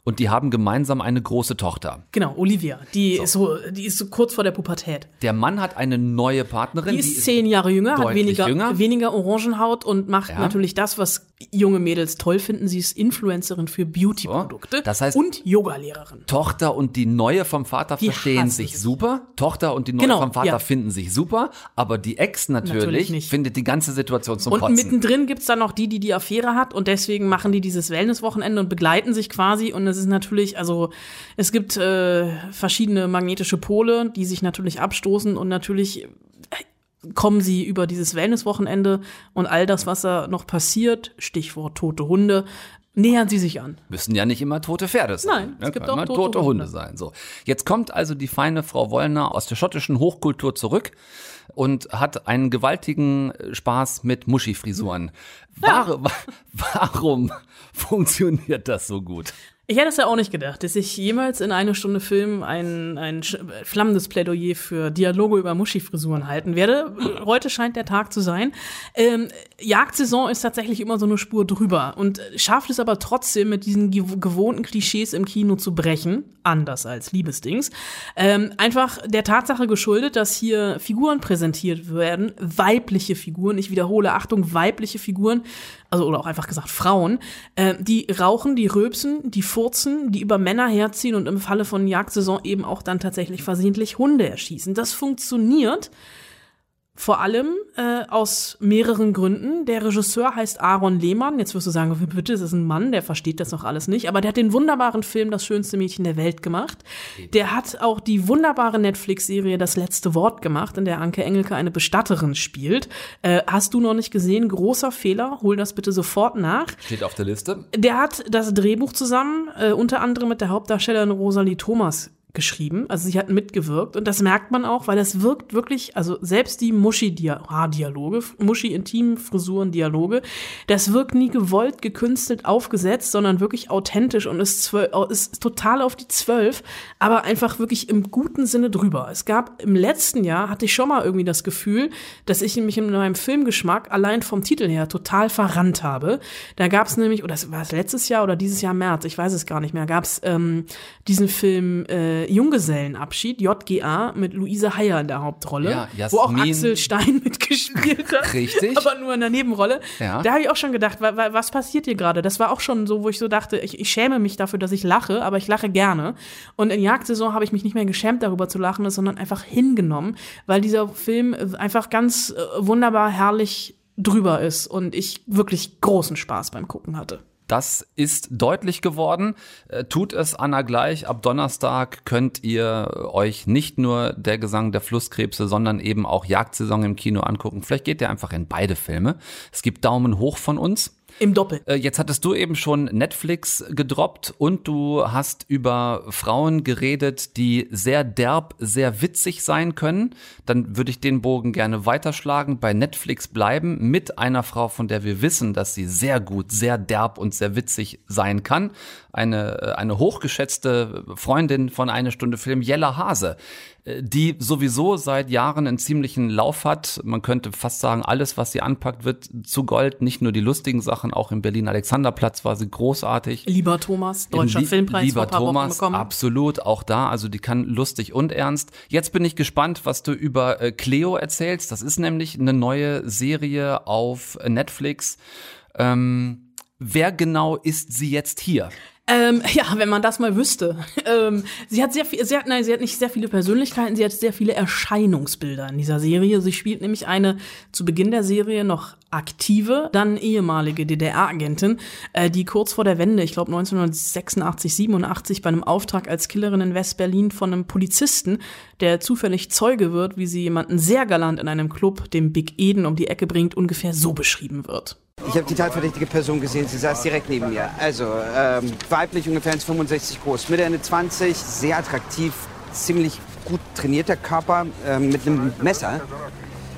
und die haben gemeinsam eine große Tochter. Genau, Olivia, die ist so, die ist so kurz vor der Pubertät. Der Mann hat eine neue Partnerin. Die ist zehn Jahre jünger, hat weniger, jünger. weniger Orangenhaut und macht Ja. natürlich das, was junge Mädels toll finden. Sie ist Influencerin für Beauty-Produkte das heißt- und Yogalehrerin. Tochter und die neue vom Vater Die verstehen sich super. Tochter und die neue Genau, vom Vater ja. finden sich super. Aber die Ex natürlich, Natürlich findet die ganze Situation zum Und Kotzen. mittendrin gibt's dann noch die, die die Affäre hat und deswegen machen die dieses Wellnesswochenende und begleiten sich quasi und es ist natürlich, also es gibt äh, verschiedene magnetische Pole, die sich natürlich abstoßen und natürlich äh, kommen sie über dieses Wellnesswochenende und all das, was da noch passiert, Stichwort tote Hunde, nähern sie sich an. Müssen ja nicht immer tote Pferde sein. Nein, es ja, gibt auch immer tote tote Hunde Hunde. sein. So. Jetzt kommt also die feine Frau Wollner aus der schottischen Hochkultur zurück und hat einen gewaltigen äh, Spaß mit Muschi-Frisuren. War, [LAUGHS] warum funktioniert das so gut? Ich hätte es ja auch nicht gedacht, dass ich jemals in eine Stunde Film ein, ein flammendes Plädoyer für Dialoge über Muschi-Frisuren halten werde. Heute scheint der Tag zu sein. Ähm, Jagdsaison ist tatsächlich immer so eine Spur drüber und schafft es aber trotzdem, mit diesen gew- gewohnten Klischees im Kino zu brechen, anders als Liebesdings. Ähm, einfach der Tatsache geschuldet, dass hier Figuren präsentiert werden, weibliche Figuren, ich wiederhole, Achtung, weibliche Figuren, also oder auch einfach gesagt Frauen, äh, die rauchen, die rülpsen, die furzen, die über Männer herziehen und im Falle von Jagdsaison eben auch dann tatsächlich versehentlich Hunde erschießen. Das funktioniert vor allem äh, aus mehreren Gründen. Der Regisseur heißt Aaron Lehmann. Jetzt wirst du sagen, bitte, das ist ein Mann, der versteht das noch alles nicht. Aber der hat den wunderbaren Film Das schönste Mädchen der Welt gemacht. Der hat auch die wunderbare Netflix-Serie Das letzte Wort gemacht, in der Anke Engelke eine Bestatterin spielt. Äh, hast du noch nicht gesehen? Großer Fehler. Hol das bitte sofort nach. Steht auf der Liste. Der hat das Drehbuch zusammen, äh, unter anderem mit der Hauptdarstellerin Rosalie Thomas geschrieben. Also sie hat mitgewirkt und das merkt man auch, weil es wirkt wirklich, also selbst die Muschi-Dialoge, Muschi-Intim-Frisuren-Dialoge, das wirkt nie gewollt, gekünstelt, aufgesetzt, sondern wirklich authentisch und ist, ist total auf die Zwölf, aber einfach wirklich im guten Sinne drüber. Es gab im letzten Jahr, hatte ich schon mal irgendwie das Gefühl, dass ich mich in meinem Filmgeschmack allein vom Titel her total verrannt habe. Da gab es nämlich, oder war es letztes Jahr oder dieses Jahr März, ich weiß es gar nicht mehr, gab es ähm, diesen Film äh, Junggesellenabschied, JGA, mit Luise Heyer in der Hauptrolle, Ja, wo auch Axel Stein [LAUGHS] mitgespielt hat. Richtig. Aber nur in der Nebenrolle. Ja. Da habe ich auch schon gedacht, wa, wa, was passiert hier gerade? Das war auch schon so, wo ich so dachte, ich, ich schäme mich dafür, dass ich lache, aber ich lache gerne. Und in Jagdsaison habe ich mich nicht mehr geschämt, darüber zu lachen, sondern einfach hingenommen, weil dieser Film äh, einfach ganz äh, wunderbar herrlich drüber ist und ich wirklich großen Spaß beim Gucken hatte. Das ist deutlich geworden. Äh, Tut es Anna gleich. Ab Donnerstag könnt ihr euch nicht nur der Gesang der Flusskrebse, sondern eben auch Jagdsaison im Kino angucken. Vielleicht geht ihr einfach in beide Filme. Es gibt Daumen hoch von uns. Im Doppel. Äh, Jetzt hattest du eben schon Netflix gedroppt und du hast über Frauen geredet, die sehr derb, sehr witzig sein können. Dann würde ich den Bogen gerne weiterschlagen, bei Netflix bleiben mit einer Frau, von der wir wissen, dass sie sehr gut, sehr derb und sehr witzig sein kann. Eine, äh, eine hochgeschätzte Freundin von Eine Stunde Film, Jella Hase die sowieso seit Jahren einen ziemlichen Lauf hat. Man könnte fast sagen, alles, was sie anpackt, wird zu Gold. Nicht nur die lustigen Sachen, auch im Berlin Alexanderplatz war sie großartig. Lieber Thomas, deutscher Lie- Filmpreis Lieber Thomas, absolut, auch da, also die kann lustig und ernst. Jetzt bin ich gespannt, was du über äh, Cleo erzählst. Das ist nämlich eine neue Serie auf Netflix. Ähm, wer genau ist sie jetzt hier? Ähm, ja, wenn man das mal wüsste. [LAUGHS] Ähm, sie hat sehr viel, sie hat, nein, sie hat nicht sehr viele Persönlichkeiten, sie hat sehr viele Erscheinungsbilder in dieser Serie. Sie spielt nämlich eine zu Beginn der Serie noch aktive, dann ehemalige DDR-Agentin, äh, die kurz vor der Wende, ich glaube 1986, 87, bei einem Auftrag als Killerin in West-Berlin von einem Polizisten, der zufällig Zeuge wird, wie sie jemanden sehr galant in einem Club, dem Big Eden, um die Ecke bringt, ungefähr so beschrieben wird. Ich habe die tatverdächtige Person gesehen, sie saß direkt neben mir. Also ähm, weiblich, ungefähr 1,65 groß, Mitte, Ende 20, sehr attraktiv, ziemlich gut trainierter Körper ähm, mit einem Messer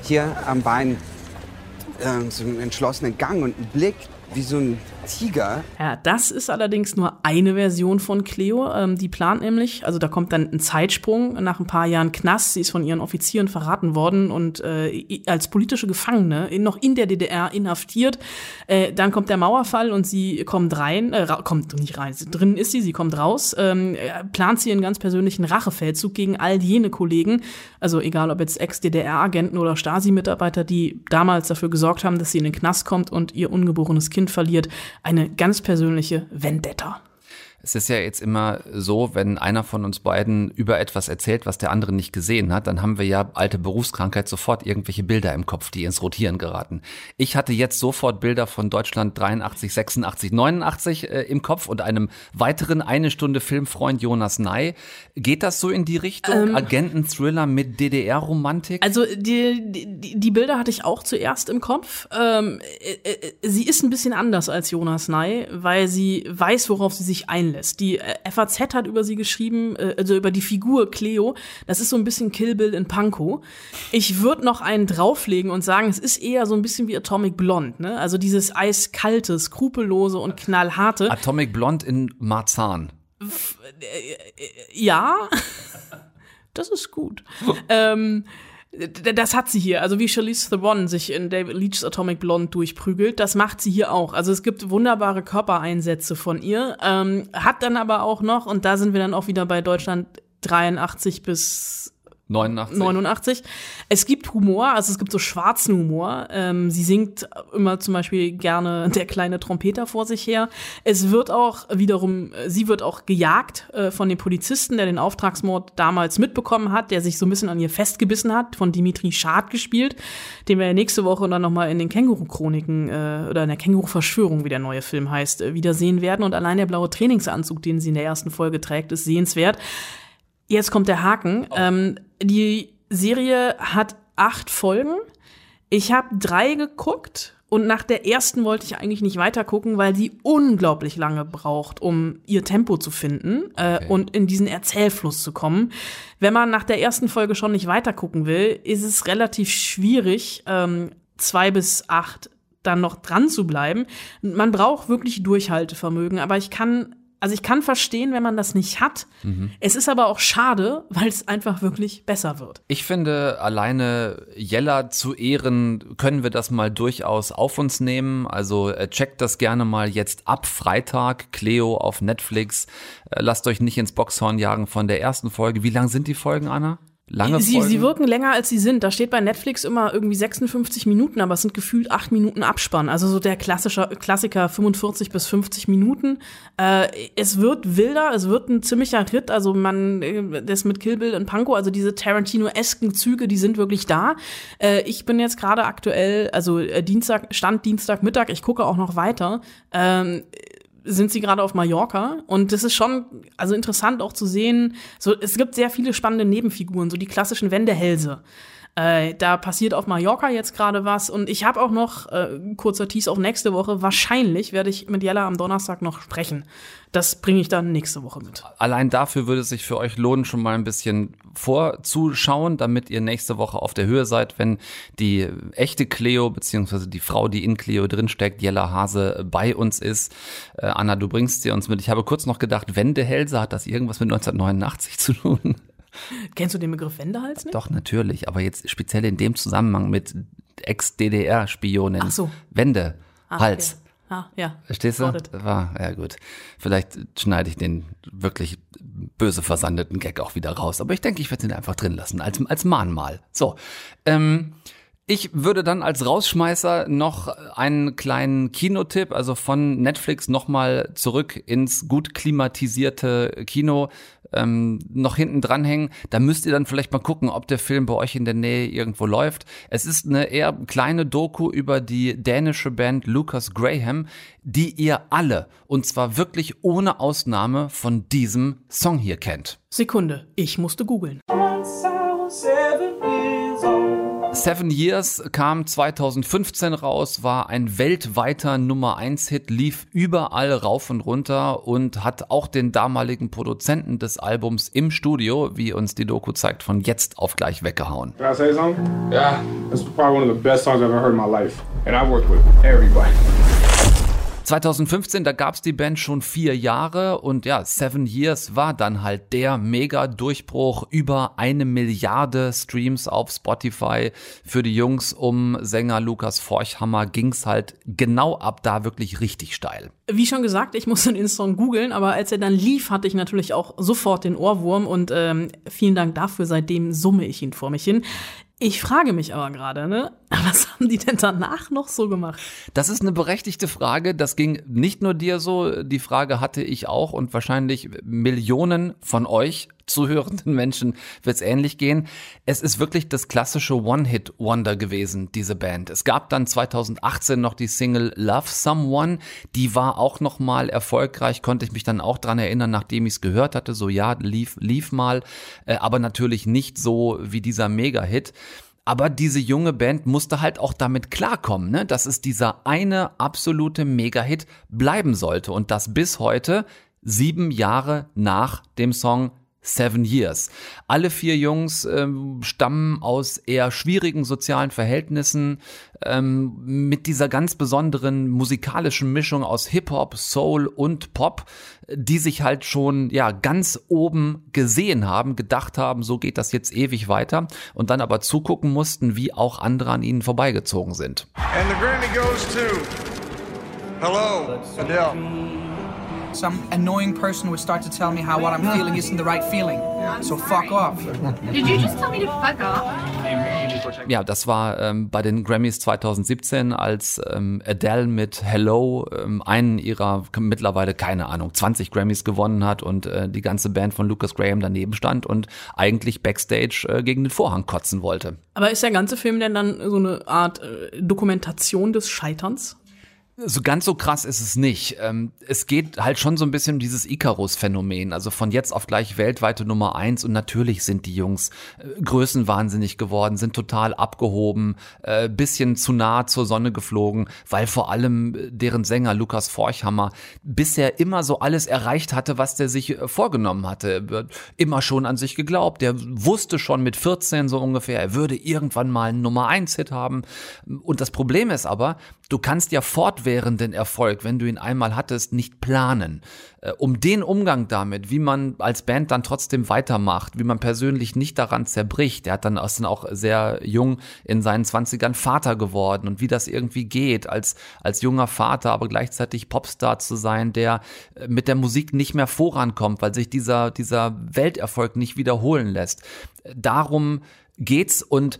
hier am Bein. Ähm, so einen entschlossenen Gang und einen Blick wie so ein Tiger. Ja, das ist allerdings nur eine Version von Cleo. Ähm, die plant nämlich, also da kommt dann ein Zeitsprung nach ein paar Jahren Knast. Sie ist von ihren Offizieren verraten worden und äh, als politische Gefangene in, noch in der DDR inhaftiert. Äh, dann kommt der Mauerfall und sie kommt rein, äh, kommt nicht rein, drin ist sie, sie kommt raus, ähm, äh, plant sie einen ganz persönlichen Rachefeldzug gegen all jene Kollegen, also egal ob jetzt Ex-DDR-Agenten oder Stasi-Mitarbeiter, die damals dafür gesorgt haben, dass sie in den Knast kommt und ihr ungeborenes Kind verliert. Eine ganz persönliche Vendetta. Es ist ja jetzt immer so, wenn einer von uns beiden über etwas erzählt, was der andere nicht gesehen hat, dann haben wir ja alte Berufskrankheit sofort irgendwelche Bilder im Kopf, die ins Rotieren geraten. Ich hatte jetzt sofort Bilder von Deutschland 83, 86, 89 äh, im Kopf und einem weiteren eine Stunde Filmfreund Jonas Ney. Geht das so in die Richtung? Ähm, Agenten-Thriller mit DDR-Romantik? Also die, die, die Bilder hatte ich auch zuerst im Kopf. Ähm, äh, äh, sie ist ein bisschen anders als Jonas Ney, weil sie weiß, worauf sie sich einlässt. Die äh, FAZ hat über sie geschrieben, äh, also über die Figur Cleo. Das ist so ein bisschen Kill Bill in Pankow. Ich würde noch einen drauflegen und sagen, es ist eher so ein bisschen wie Atomic Blonde. Ne? Also dieses eiskalte, skrupellose und knallharte. Atomic Blonde in Marzahn. Ja, [LAUGHS] das ist gut. [LAUGHS] ähm, das hat sie hier. Also wie Charlize Theron sich in David Leach's Atomic Blonde durchprügelt, das macht sie hier auch. Also es gibt wunderbare Körpereinsätze von ihr. Ähm, hat dann aber auch noch, und da sind wir dann auch wieder bei Deutschland 83 bis 89. 89. Es gibt Humor, also es gibt so schwarzen Humor. Ähm, sie singt immer zum Beispiel gerne der kleine Trompeter vor sich her. Es wird auch wiederum, äh, sie wird auch gejagt äh, von dem Polizisten, der den Auftragsmord damals mitbekommen hat, der sich so ein bisschen an ihr festgebissen hat, von Dimitri Schad gespielt, den wir nächste Woche dann nochmal in den Känguru-Chroniken äh, oder in der Känguru-Verschwörung, wie der neue Film heißt, äh, wiedersehen werden. Und allein der blaue Trainingsanzug, den sie in der ersten Folge trägt, ist sehenswert. Jetzt kommt der Haken. Ähm, die Serie hat acht Folgen. Ich habe drei geguckt und nach der ersten wollte ich eigentlich nicht weiter gucken, weil sie unglaublich lange braucht, um ihr Tempo zu finden äh, und in diesen Erzählfluss zu kommen. Wenn man nach der ersten Folge schon nicht weiter gucken will, ist es relativ schwierig, ähm, zwei bis acht dann noch dran zu bleiben. Man braucht wirklich Durchhaltevermögen, aber ich kann also ich kann verstehen, wenn man das nicht hat. Mhm. Es ist aber auch schade, weil es einfach wirklich besser wird. Ich finde, alleine Jella zu ehren, können wir das mal durchaus auf uns nehmen. Also äh, checkt das gerne mal jetzt ab Freitag, Cleo auf Netflix. Äh, Lasst euch nicht ins Boxhorn jagen von der ersten Folge. Wie lang sind die Folgen, Anna? Lange Sie, Folgen? sie wirken länger, als sie sind. Da steht bei Netflix immer irgendwie 56 Minuten, aber es sind gefühlt acht Minuten Abspann. Also so der klassische Klassiker 45 bis 50 Minuten. Äh, es wird wilder, es wird ein ziemlicher Ritt. Also man, äh, das mit Kill Bill und Panko, also diese Tarantino-esken Züge, die sind wirklich da. Äh, ich bin jetzt gerade aktuell, also äh, Dienstag, Stand Dienstagmittag, ich gucke auch noch weiter. Ähm, sind sie gerade auf Mallorca und das ist schon also interessant auch zu sehen. So es gibt sehr viele spannende Nebenfiguren, so die klassischen Wendehälse. Äh, da passiert auf Mallorca jetzt gerade was und ich habe auch noch äh, kurzer Tease auf nächste Woche. Wahrscheinlich werde ich mit Jella am Donnerstag noch sprechen. Das bringe ich dann nächste Woche mit. Allein dafür würde es sich für euch lohnen, schon mal ein bisschen vorzuschauen, damit ihr nächste Woche auf der Höhe seid, wenn die echte Cleo, beziehungsweise die Frau, die in Cleo drinsteckt, Jella Hase, bei uns ist. Äh, Anna, du bringst sie uns mit. Ich habe kurz noch gedacht, Wendehälse, hat das irgendwas mit 1989 zu tun? [LAUGHS] Kennst du den Begriff Wendehals nicht? Doch, natürlich, aber jetzt speziell in dem Zusammenhang mit Ex-DDR-Spionin. Ach so. Wende, Ah, Hals. okay. Ah, ja. Verstehst du? War, ja gut. Vielleicht schneide ich den wirklich böse versandeten Gag auch wieder raus. Aber ich denke, ich werde ihn einfach drin lassen, als, als Mahnmal. So. Ähm, ich würde dann als Rausschmeißer noch einen kleinen Kinotipp, also von Netflix nochmal zurück ins gut klimatisierte Kino ähm, noch hinten dranhängen. Da müsst ihr dann vielleicht mal gucken, ob der Film bei euch in der Nähe irgendwo läuft. Es ist eine eher kleine Doku über die dänische Band Lucas Graham, die ihr alle, und zwar wirklich ohne Ausnahme, von diesem Song hier kennt. Sekunde, ich musste googeln. Seven Years kam 2015 raus, war ein weltweiter Nummer 1 Hit, lief überall rauf und runter und hat auch den damaligen Produzenten des Albums im Studio, wie uns die Doku zeigt, von jetzt auf gleich weggehauen. Can I say something? Yeah. That's probably one of the best songs I've ever heard in my life. And I've worked with everybody. 2015, da gab's die Band schon vier Jahre und ja, Seven Years war dann halt der Mega-Durchbruch. Über eine Milliarde Streams auf Spotify. Für die Jungs um Sänger Lukas Forchhammer ging's halt genau ab da wirklich richtig steil. Wie schon gesagt, ich musste den Song googeln, aber als er dann lief, hatte ich natürlich auch sofort den Ohrwurm und ähm, vielen Dank dafür. Seitdem summe ich ihn vor mich hin. Ich frage mich aber gerade, ne? [LAUGHS] Was haben die denn danach noch so gemacht? Das ist eine berechtigte Frage. Das ging nicht nur dir so. Die Frage hatte ich auch und wahrscheinlich Millionen von euch zuhörenden Menschen wird es ähnlich gehen. Es ist wirklich das klassische One-Hit-Wonder gewesen, diese Band. Es gab dann 2018 noch die Single Love Someone. Die war auch noch mal erfolgreich, konnte ich mich dann auch dran erinnern, nachdem ich es gehört hatte. So ja, lief, lief mal, äh, aber natürlich nicht so wie dieser Mega-Hit. Aber diese junge Band musste halt auch damit klarkommen, ne, dass es dieser eine absolute Mega-Hit bleiben sollte. Und das bis heute, sieben Jahre nach dem Song Seven Years. Alle vier Jungs ähm, stammen aus eher schwierigen sozialen Verhältnissen ähm, mit dieser ganz besonderen musikalischen Mischung aus Hip-Hop, Soul und Pop, die sich halt schon ja ganz oben gesehen haben, gedacht haben, so geht das jetzt ewig weiter und dann aber zugucken mussten, wie auch andere an ihnen vorbeigezogen sind. And the Grammy goes to Hello, Adele. Some annoying person would start to tell me how what I'm feeling isn't the right feeling. So fuck off. Did you just tell me to fuck off? Ja, das war ähm, bei den Grammys 2017, als ähm, Adele mit Hello ähm, einen ihrer mittlerweile, keine Ahnung, 20 Grammys gewonnen hat und äh, die ganze Band von Lucas Graham daneben stand und eigentlich backstage äh, gegen den Vorhang kotzen wollte. Aber ist der ganze Film denn dann so eine Art äh, Dokumentation des Scheiterns? So ganz so krass ist es nicht. Ähm, es geht halt schon so ein bisschen um dieses Icarus-Phänomen. Also von jetzt auf gleich weltweite Nummer eins. Und natürlich sind die Jungs äh, größenwahnsinnig geworden, sind total abgehoben, äh, bisschen zu nah zur Sonne geflogen, weil vor allem äh, deren Sänger Lukas Forchhammer bisher immer so alles erreicht hatte, was der sich vorgenommen hatte. Immer schon an sich geglaubt. Der wusste schon mit 14 so ungefähr, er würde irgendwann mal einen Nummer eins Hit haben. Und das Problem ist aber, du kannst ja fortwährenden Erfolg, wenn du ihn einmal hattest, nicht planen. Äh, um den Umgang damit, wie man als Band dann trotzdem weitermacht, wie man persönlich nicht daran zerbricht. Er hat dann auch sehr jung in seinen Zwanzigern Vater geworden und wie das irgendwie geht, als, als junger Vater, aber gleichzeitig Popstar zu sein, der äh, mit der Musik nicht mehr vorankommt, weil sich dieser, dieser Welterfolg nicht wiederholen lässt. Darum geht's und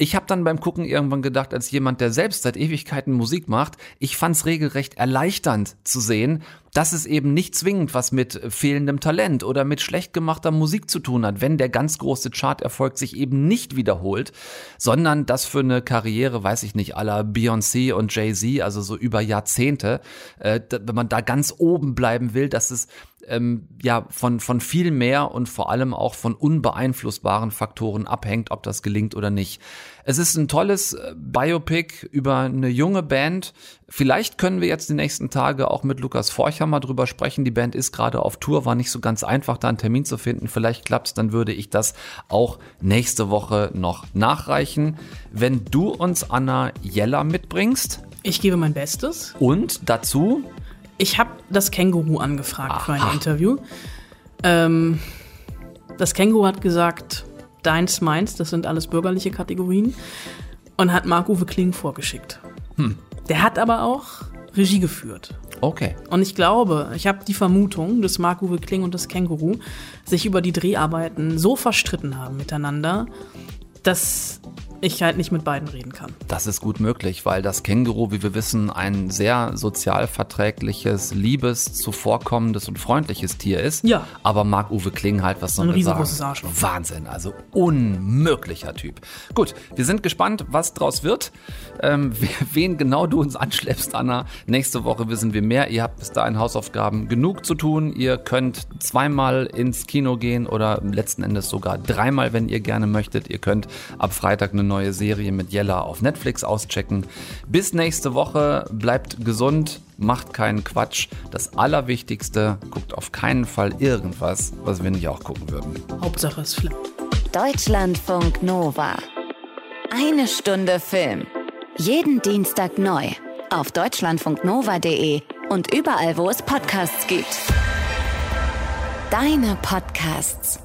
ich habe dann beim Gucken irgendwann gedacht, als jemand, der selbst seit Ewigkeiten Musik macht, ich fand's regelrecht erleichternd zu sehen, dass es eben nicht zwingend was mit fehlendem Talent oder mit schlecht gemachter Musik zu tun hat, wenn der ganz große Charterfolg sich eben nicht wiederholt, sondern dass für eine Karriere, weiß ich nicht, aller Beyoncé und Jay-Z, also so über Jahrzehnte, äh, wenn man da ganz oben bleiben will, dass es ähm, ja von, von viel mehr und vor allem auch von unbeeinflussbaren Faktoren abhängt, ob das gelingt oder nicht. Es ist ein tolles äh, Biopic über eine junge Band. Vielleicht können wir jetzt die nächsten Tage auch mit Lukas Forchhammer drüber sprechen. Die Band ist gerade auf Tour, war nicht so ganz einfach, da einen Termin zu finden. Vielleicht klappt's, dann würde ich das auch nächste Woche noch nachreichen. Wenn du uns Anna Jella mitbringst. Ich gebe mein Bestes. Und dazu? Ich habe das Känguru angefragt Aha. für ein Interview. Ähm, das Känguru hat gesagt, deins, meins, das sind alles bürgerliche Kategorien. Und hat Marc-Uwe Kling vorgeschickt. Hm. Der hat aber auch Regie geführt. Okay. Und ich glaube, ich habe die Vermutung, dass Marc-Uwe Kling und das Känguru sich über die Dreharbeiten so verstritten haben miteinander, dass ich halt nicht mit beiden reden kann. Das ist gut möglich, weil das Känguru, wie wir wissen, ein sehr sozialverträgliches, liebes, zuvorkommendes und freundliches Tier ist. Ja. Aber Marc-Uwe Kling halt, was soll Ein man sagen? Arschloch. Wahnsinn, also unmöglicher Typ. Gut, wir sind gespannt, was draus wird. Ähm, [LAUGHS] wen genau du uns anschleppst, Anna. Nächste Woche wissen wir mehr. Ihr habt bis dahin Hausaufgaben genug zu tun. Ihr könnt zweimal ins Kino gehen oder letzten Endes sogar dreimal, wenn ihr gerne möchtet. Ihr könnt ab Freitag eine neue Serie mit Jella auf Netflix auschecken. Bis nächste Woche, bleibt gesund, macht keinen Quatsch. Das Allerwichtigste, guckt auf keinen Fall irgendwas, was wir nicht auch gucken würden. Hauptsache es Film. Deutschlandfunk Nova. Eine Stunde Film. Jeden Dienstag neu. Auf deutschlandfunknova.de und überall, wo es Podcasts gibt. Deine Podcasts.